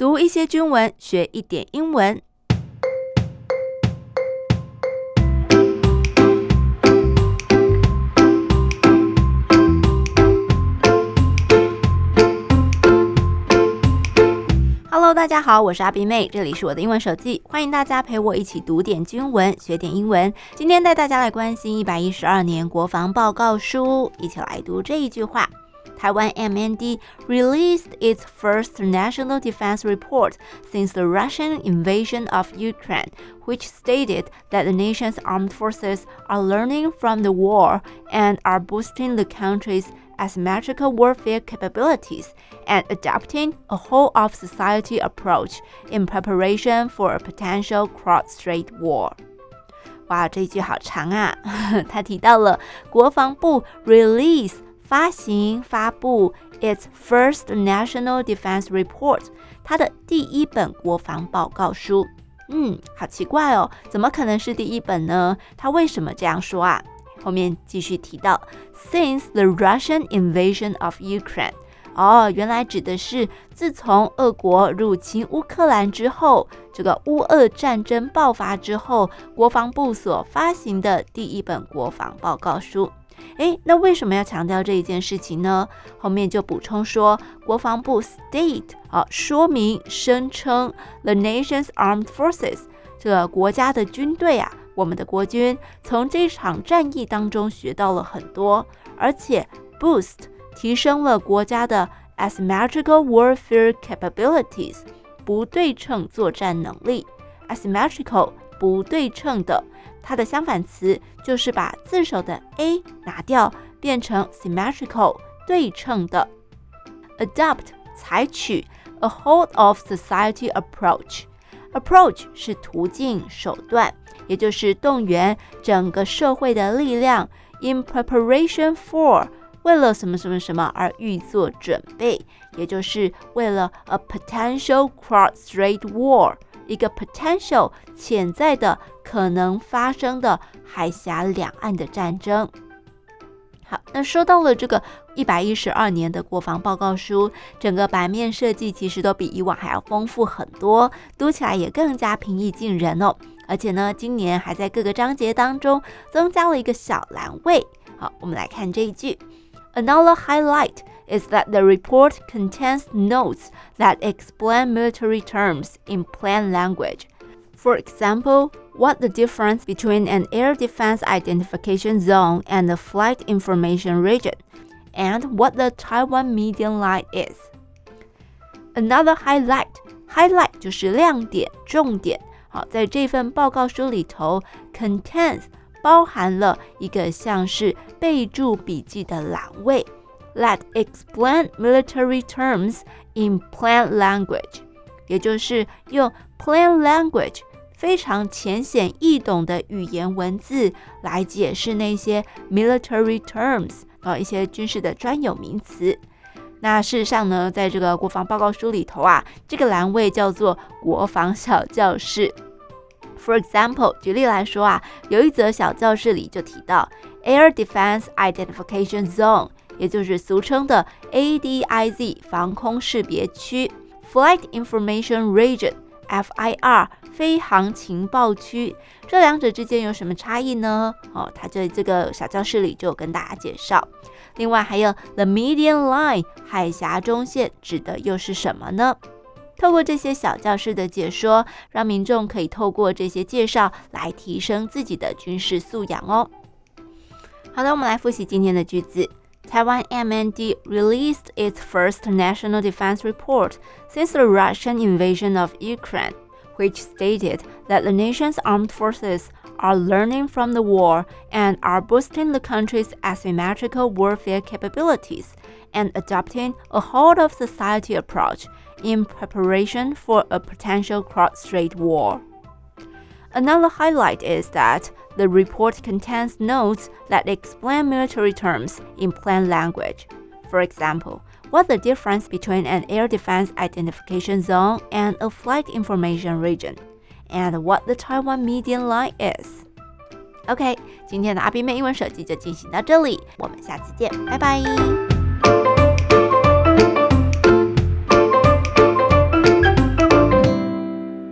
读一些军文，学一点英文。大家好，我是阿比妹，这里是我的英文手记，欢迎大家陪我一起读点军文，学点英文。今天带大家来关心一百一十二年国防报告书，一起来读这一句话。Taiwan MND released its first national defense report since the Russian invasion of Ukraine, which stated that the nation's armed forces are learning from the war and are boosting the country's asymmetrical warfare capabilities and adopting a whole of society approach in preparation for a potential cross-strait war. 哇，这一句好长啊！他提到了国防部 release。 发行发布 its first national defense report，它的第一本国防报告书。嗯，好奇怪哦，怎么可能是第一本呢？他为什么这样说啊？后面继续提到，since the Russian invasion of Ukraine，哦，原来指的是自从俄国入侵乌克兰之后，这个乌俄战争爆发之后，国防部所发行的第一本国防报告书。诶，那为什么要强调这一件事情呢？后面就补充说，国防部 state 啊，说明声称 the nation's armed forces 这个国家的军队啊，我们的国军从这场战役当中学到了很多，而且 boost 提升了国家的 asymmetrical warfare capabilities 不对称作战能力，asymmetrical 不对称的。它的相反词就是把字首的 a 拿掉，变成 symmetrical 对称的。adopt 采取 a whole of society approach。approach 是途径手段，也就是动员整个社会的力量。in preparation for 为了什么什么什么而预做准备，也就是为了 a potential cross-strait war。一个 potential 潜在的可能发生的海峡两岸的战争。好，那说到了这个一百一十二年的国防报告书，整个版面设计其实都比以往还要丰富很多，读起来也更加平易近人哦。而且呢，今年还在各个章节当中增加了一个小栏位。好，我们来看这一句，Another highlight。is that the report contains notes that explain military terms in plain language. For example, what the difference between an air defense identification zone and a flight information region, and what the Taiwan median line is. Another highlight, highlight 就是亮点、重点。好，在这份报告书里头，contains 包含了一个像是备注笔记的栏位。That explain military terms in plain language，也就是用 plain language 非常浅显易懂的语言文字来解释那些 military terms 啊，一些军事的专有名词。那事实上呢，在这个国防报告书里头啊，这个栏位叫做国防小教室。For example，举例来说啊，有一则小教室里就提到 Air Defense Identification Zone。也就是俗称的 ADIZ 防空识别区，Flight Information Region FIR 飞航情报区，这两者之间有什么差异呢？哦，他在这个小教室里就跟大家介绍。另外还有 The Median Line 海峡中线指的又是什么呢？透过这些小教室的解说，让民众可以透过这些介绍来提升自己的军事素养哦。好的，我们来复习今天的句子。Taiwan MND released its first national defense report since the Russian invasion of Ukraine, which stated that the nation's armed forces are learning from the war and are boosting the country's asymmetrical warfare capabilities and adopting a whole of society approach in preparation for a potential cross-strait war. Another highlight is that the report contains notes that explain military terms in plain language. For example, what the difference between an air defense identification zone and a flight information region, and what the Taiwan median line is. OK，今天的阿比妹英文手记就进行到这里，我们下次见，拜拜。